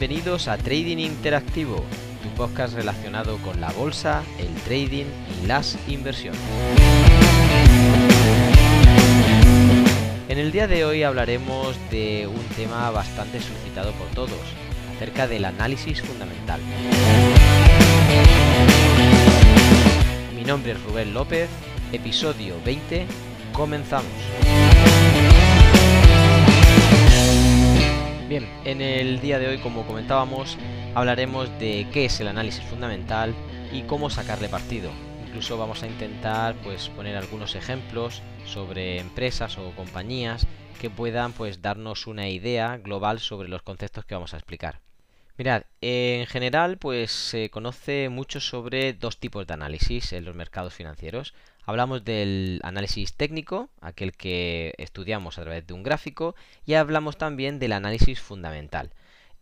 bienvenidos a Trading Interactivo, tu podcast relacionado con la bolsa, el trading y las inversiones. En el día de hoy hablaremos de un tema bastante suscitado por todos, acerca del análisis fundamental. Mi nombre es Rubén López, episodio 20, comenzamos. Bien, en el día de hoy, como comentábamos, hablaremos de qué es el análisis fundamental y cómo sacarle partido. Incluso vamos a intentar pues poner algunos ejemplos sobre empresas o compañías que puedan pues darnos una idea global sobre los conceptos que vamos a explicar. Mirad, en general pues se conoce mucho sobre dos tipos de análisis en los mercados financieros. Hablamos del análisis técnico, aquel que estudiamos a través de un gráfico, y hablamos también del análisis fundamental.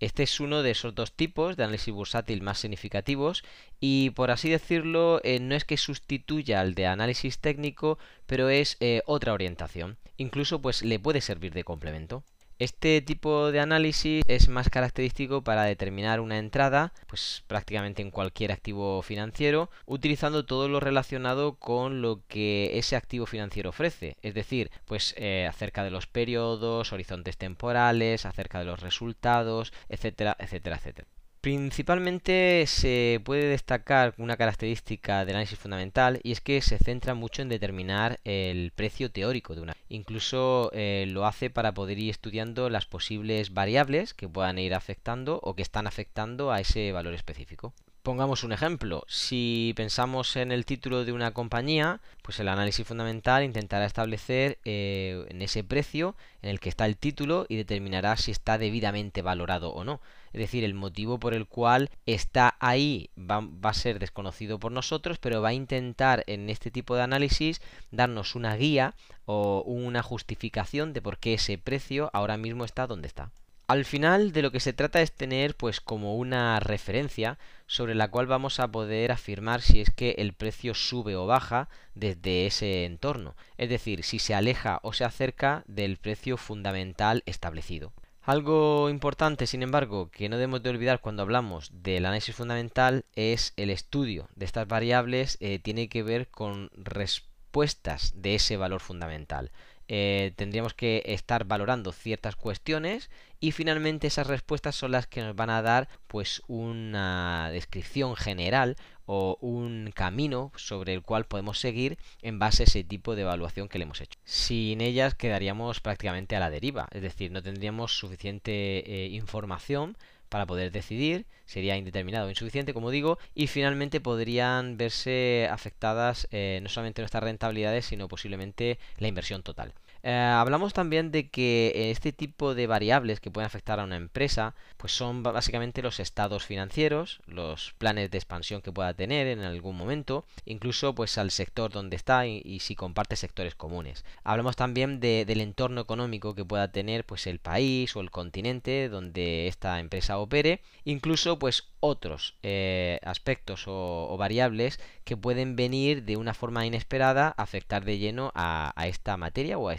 Este es uno de esos dos tipos de análisis bursátil más significativos y por así decirlo eh, no es que sustituya al de análisis técnico, pero es eh, otra orientación. Incluso pues le puede servir de complemento. Este tipo de análisis es más característico para determinar una entrada, pues prácticamente en cualquier activo financiero, utilizando todo lo relacionado con lo que ese activo financiero ofrece, es decir, pues eh, acerca de los periodos, horizontes temporales, acerca de los resultados, etcétera, etcétera, etcétera. Principalmente se puede destacar una característica del análisis fundamental y es que se centra mucho en determinar el precio teórico de una. Incluso eh, lo hace para poder ir estudiando las posibles variables que puedan ir afectando o que están afectando a ese valor específico. Pongamos un ejemplo. Si pensamos en el título de una compañía, pues el análisis fundamental intentará establecer eh, en ese precio en el que está el título y determinará si está debidamente valorado o no. Es decir, el motivo por el cual está ahí va, va, a ser desconocido por nosotros, pero va a intentar en este tipo de análisis darnos una guía o una justificación de por qué ese precio ahora mismo está donde está. Al final de lo que se trata es tener pues como una referencia sobre la cual vamos a poder afirmar si es que el precio sube o baja desde ese entorno, es decir, si se aleja o se acerca del precio fundamental establecido. Algo importante, sin embargo, que no debemos de olvidar cuando hablamos del análisis fundamental es el estudio de estas variables eh, tiene que ver con respuestas de ese valor fundamental. Eh, tendríamos que estar valorando ciertas cuestiones y finalmente esas respuestas son las que nos van a dar pues una descripción general o un camino sobre el cual podemos seguir en base a ese tipo de evaluación que le hemos hecho. Sin ellas quedaríamos prácticamente a la deriva, es decir, no tendríamos suficiente eh, información para poder decidir, sería indeterminado o insuficiente, como digo, y finalmente podrían verse afectadas eh, no solamente nuestras rentabilidades, sino posiblemente la inversión total. Eh, hablamos también de que este tipo de variables que pueden afectar a una empresa, pues son básicamente los estados financieros, los planes de expansión que pueda tener en algún momento, incluso pues al sector donde está y, si comparte sectores comunes. Hablamos también del entorno económico que pueda tener pues el país o el continente donde esta empresa opere, incluso pues otros eh, aspectos o, variables que pueden venir de una forma inesperada a afectar de lleno a, esta materia o a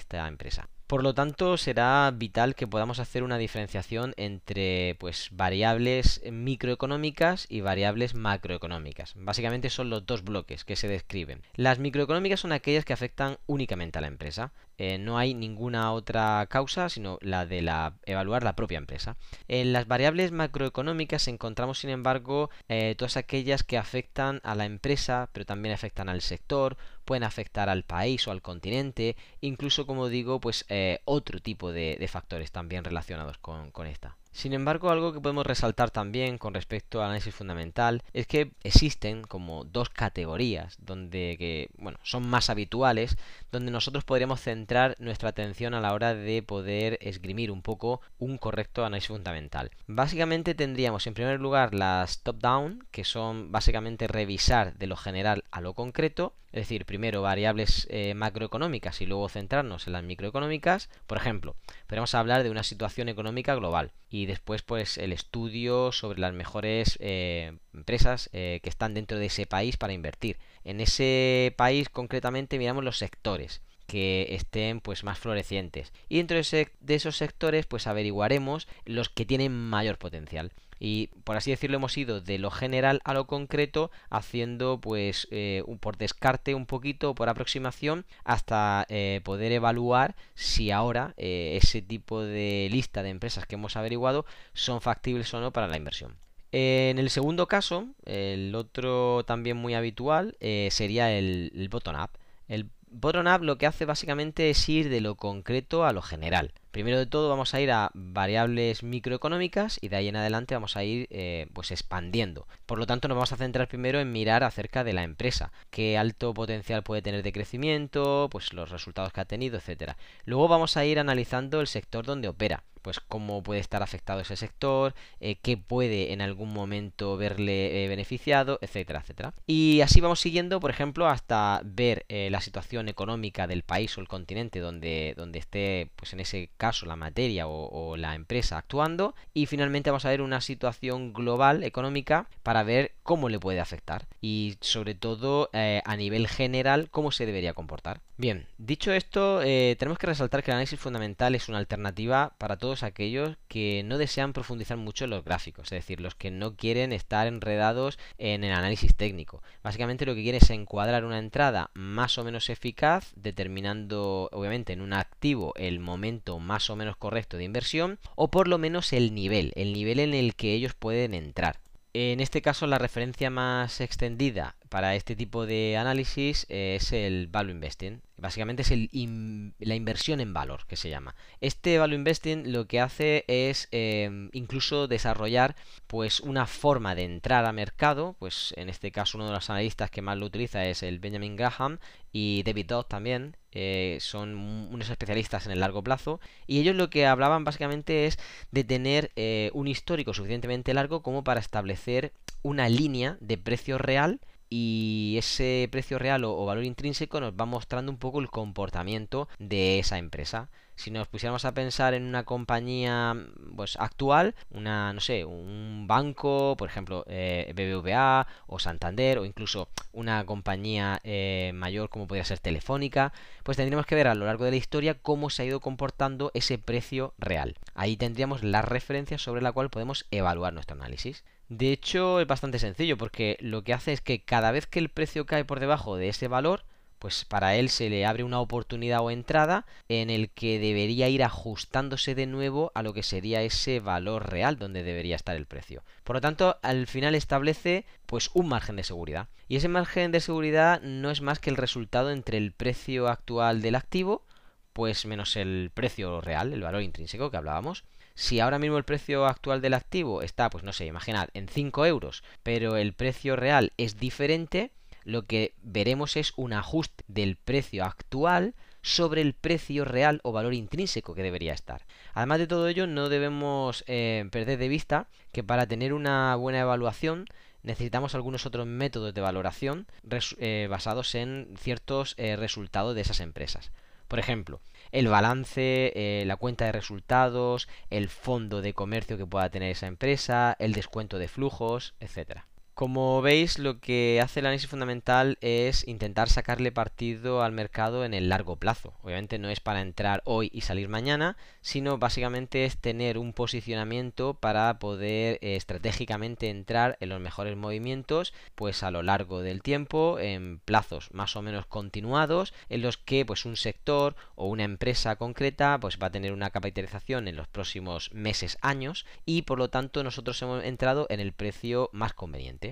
Por lo tanto, será vital que podamos hacer una diferenciación entre pues, variables microeconómicas y variables macroeconómicas. Básicamente son los dos bloques que se describen. Las microeconómicas son aquellas que afectan únicamente a la empresa. Eh, no hay ninguna otra causa sino la de la, evaluar la propia empresa. En las variables macroeconómicas encontramos sin embargo eh, todas aquellas que afectan a la empresa pero también afectan al sector, pueden afectar al país o al continente, incluso como digo pues eh, otro tipo de, factores también relacionados con esta. Sin embargo, algo que podemos resaltar también con respecto al análisis fundamental es que existen como dos categorías donde que, bueno, son más habituales, donde nosotros podríamos centrar nuestra atención a la hora de poder esgrimir un poco un correcto análisis fundamental. Básicamente tendríamos en primer lugar las top-down, que son básicamente revisar de lo general a lo concreto, es decir, primero variables eh, macroeconómicas y luego centrarnos en las microeconómicas. Por ejemplo, podemos hablar de una situación económica global y después pues el estudio sobre las mejores eh, empresas eh, que están dentro de ese país para invertir. En ese país concretamente miramos los sectores que estén pues más florecientes. Y dentro de, de esos sectores pues averiguaremos los que tienen mayor potencial y por así decirlo hemos ido de lo general a lo concreto haciendo pues eh, por descarte un poquito por aproximación hasta eh, poder evaluar si ahora eh, ese tipo de lista de empresas que hemos averiguado son factibles o no para la inversión. En el segundo caso, el otro también muy habitual sería el, el bottom-up. El bottom-up lo que hace básicamente es ir de lo concreto a lo general. Primero de todo vamos a ir a variables microeconómicas y de ahí en adelante vamos a ir eh, pues expandiendo. Por lo tanto nos vamos a centrar primero en mirar acerca de la empresa, qué alto potencial puede tener de crecimiento, pues los resultados que ha tenido, etcétera. Luego vamos a ir analizando el sector donde opera pues cómo puede estar afectado ese sector, eh, qué puede en algún momento verle eh, beneficiado, etcétera, etcétera. Y así vamos siguiendo, por ejemplo, hasta ver la situación económica del país o el continente donde, donde esté, pues en ese caso, la materia o, la empresa actuando. Y finalmente vamos a ver una situación global económica para ver cómo le puede afectar. Y sobre todo a nivel general, cómo se debería comportar. Bien, dicho esto, tenemos que resaltar que el análisis fundamental es una alternativa para todos aquellos que no desean profundizar mucho en los gráficos, es decir, los que no quieren estar enredados en el análisis técnico. Básicamente lo que quieren es encuadrar una entrada más o menos eficaz, determinando obviamente en un activo el momento más o menos correcto de inversión, o por lo menos el nivel, el nivel en el que ellos pueden entrar. En este caso la referencia más extendida para este tipo de análisis es el value investing. Básicamente es la inversión en valor que se llama. Este value investing lo que hace es em, incluso desarrollar pues una forma de entrar a mercado. Pues en este caso uno de los analistas que más lo utiliza es el Benjamin Graham y David Dodd también. Eh, son unos especialistas en el largo plazo y ellos lo que hablaban básicamente es de tener eh, un histórico suficientemente largo como para establecer una línea de precio real y ese precio real o, valor intrínseco nos va mostrando un poco el comportamiento de esa empresa. Si nos pusiéramos a pensar en una compañía pues actual, una no sé, un banco, por ejemplo, eh, BBVA o Santander o incluso una compañía eh, mayor como podría ser Telefónica, pues tendríamos que ver a lo largo de la historia cómo se ha ido comportando ese precio real. Ahí tendríamos la referencia sobre la cual podemos evaluar nuestro análisis. De hecho, es bastante sencillo porque lo que hace es que cada vez que el precio cae por debajo de ese valor, pues para él se le abre una oportunidad o entrada en el que debería ir ajustándose de nuevo a lo que sería ese valor real donde debería estar el precio. Por lo tanto, al final establece pues un margen de seguridad. Y ese margen de seguridad no es más que el resultado entre el precio actual del activo pues menos el precio real, el valor intrínseco que hablábamos. Si ahora mismo el precio actual del activo está, pues no sé, imaginad, en 5 euros, pero el precio real es diferente, lo que veremos es un ajuste del precio actual sobre el precio real o valor intrínseco que debería estar. Además de todo ello, no debemos eh, perder de vista que para tener una buena evaluación necesitamos algunos otros métodos de valoración eh, basados en ciertos eh, resultados de esas empresas. Por ejemplo, el balance, eh, la cuenta de resultados, el fondo de comercio que pueda tener esa empresa, el descuento de flujos, etcétera. Como veis, lo que hace el análisis fundamental es intentar sacarle partido al mercado en el largo plazo. Obviamente no es para entrar hoy y salir mañana, sino básicamente es tener un posicionamiento para poder eh, estratégicamente entrar en los mejores movimientos, pues a lo largo del tiempo, en plazos más o menos continuados, en los que pues un sector o una empresa concreta pues va a tener una capitalización en los próximos meses, años, y por lo tanto nosotros hemos entrado en el precio más conveniente.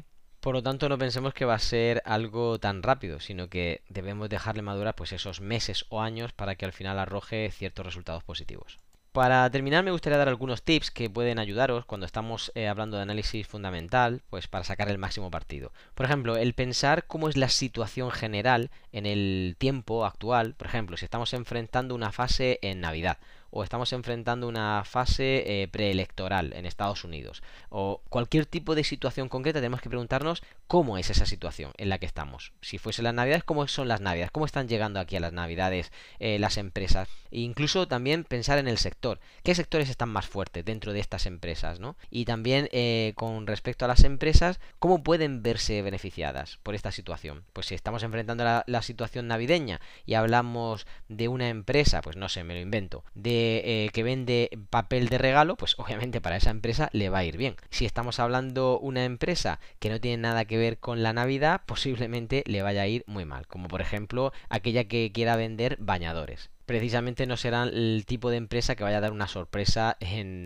Por lo tanto, no pensemos que va a ser algo tan rápido, sino que debemos dejarle madurar pues esos meses o años para que al final arroje ciertos resultados positivos. Para terminar me gustaría dar algunos tips que pueden ayudaros cuando estamos eh, hablando de análisis fundamental, pues para sacar el máximo partido. Por ejemplo, el pensar cómo es la situación general en el tiempo actual, por ejemplo, si estamos enfrentando una fase en Navidad o estamos enfrentando una fase eh, preelectoral en Estados Unidos o cualquier tipo de situación concreta, tenemos que preguntarnos cómo es esa situación en la que estamos. Si fuese las navidades, cómo son las navidades, cómo están llegando aquí a las navidades eh, las empresas. E incluso también pensar en el sector. ¿Qué sectores están más fuertes dentro de estas empresas? ¿no? Y también eh, con respecto a las empresas, ¿cómo pueden verse beneficiadas por esta situación? Pues si estamos enfrentando la, situación navideña y hablamos de una empresa, pues no sé, me lo invento, de eh, que vende papel de regalo, pues obviamente para esa empresa le va a ir bien. Si estamos hablando una empresa que no tiene nada que ver con la Navidad, posiblemente le vaya a ir muy mal. Como por ejemplo aquella que quiera vender bañadores precisamente no serán el tipo de empresa que vaya a dar una sorpresa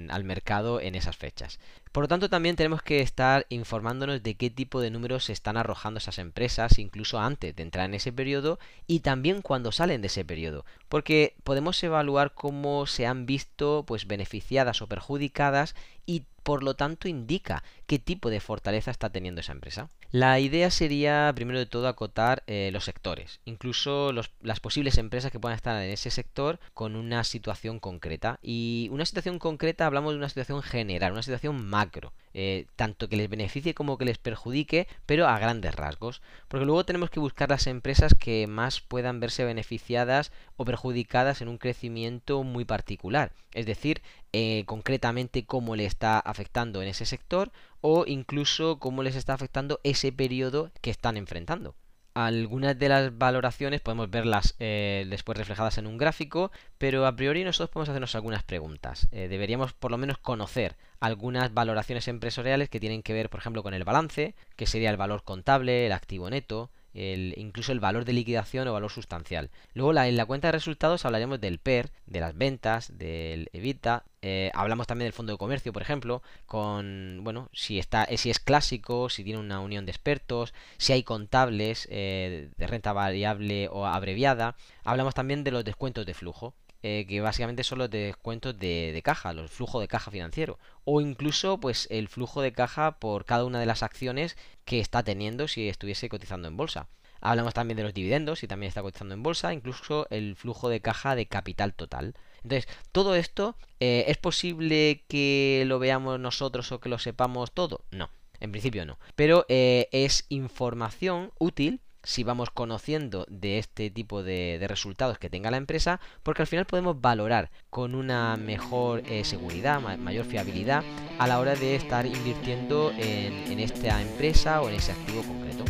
al mercado en esas fechas. Por lo tanto, también tenemos que estar informándonos de qué tipo de números se están arrojando esas empresas, incluso antes de entrar en ese periodo y también cuando salen de ese periodo, porque podemos evaluar cómo se han visto pues beneficiadas o perjudicadas y por lo tanto indica qué tipo de fortaleza está teniendo esa empresa. La idea sería, primero de todo, acotar eh, los sectores, incluso las posibles empresas que puedan estar en ese sector con una situación concreta. Y una situación concreta hablamos de una situación general, una situación macro. Eh, tanto que les beneficie como que les perjudique, pero a grandes rasgos. Porque luego tenemos que buscar las empresas que más puedan verse beneficiadas o perjudicadas en un crecimiento muy particular. Es decir, eh, concretamente cómo le está afectando en ese sector o incluso cómo les está afectando ese periodo que están enfrentando. Algunas de las valoraciones podemos verlas eh, después reflejadas en un gráfico, pero a priori nosotros podemos hacernos algunas preguntas. Eh, deberíamos por lo menos conocer algunas valoraciones empresariales que tienen que ver, por ejemplo, con el balance, que sería el valor contable, el activo neto, incluso el valor de liquidación o valor sustancial. Luego en la cuenta de resultados hablaremos del PER, de las ventas, del EBITDA. Eh, hablamos también del fondo de comercio, por ejemplo, con, bueno, si, está, si es clásico, si tiene una unión de expertos, si hay contables eh, de renta variable o abreviada. Hablamos también de los descuentos de flujo, eh, que básicamente son los descuentos de, de, caja, los flujos de caja financiero, o incluso pues el flujo de caja por cada una de las acciones que está teniendo si estuviese cotizando en bolsa. Hablamos también de los dividendos, si también está cotizando en bolsa, incluso el flujo de caja de capital total. Entonces, todo esto, eh, ¿es posible que lo veamos nosotros o que lo sepamos todo? No, en principio no. Pero eh, es información útil si vamos conociendo de este tipo de, resultados que tenga la empresa, porque al final podemos valorar con una mejor eh, seguridad, mayor fiabilidad a la hora de estar invirtiendo en, esta empresa o en ese activo concreto.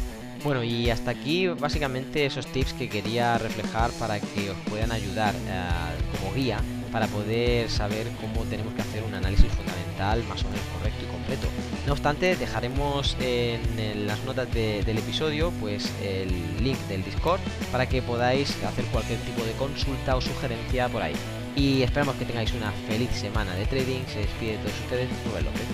Bueno, y hasta aquí básicamente esos tips que quería reflejar para que os puedan ayudar eh, como guía para poder saber cómo tenemos que hacer un análisis fundamental más o menos correcto y completo. No obstante, dejaremos en, las notas del episodio pues el link del Discord para que podáis hacer cualquier tipo de consulta o sugerencia por ahí. Y esperamos que tengáis una feliz semana de trading. Se despide de todos ustedes, Rubén López.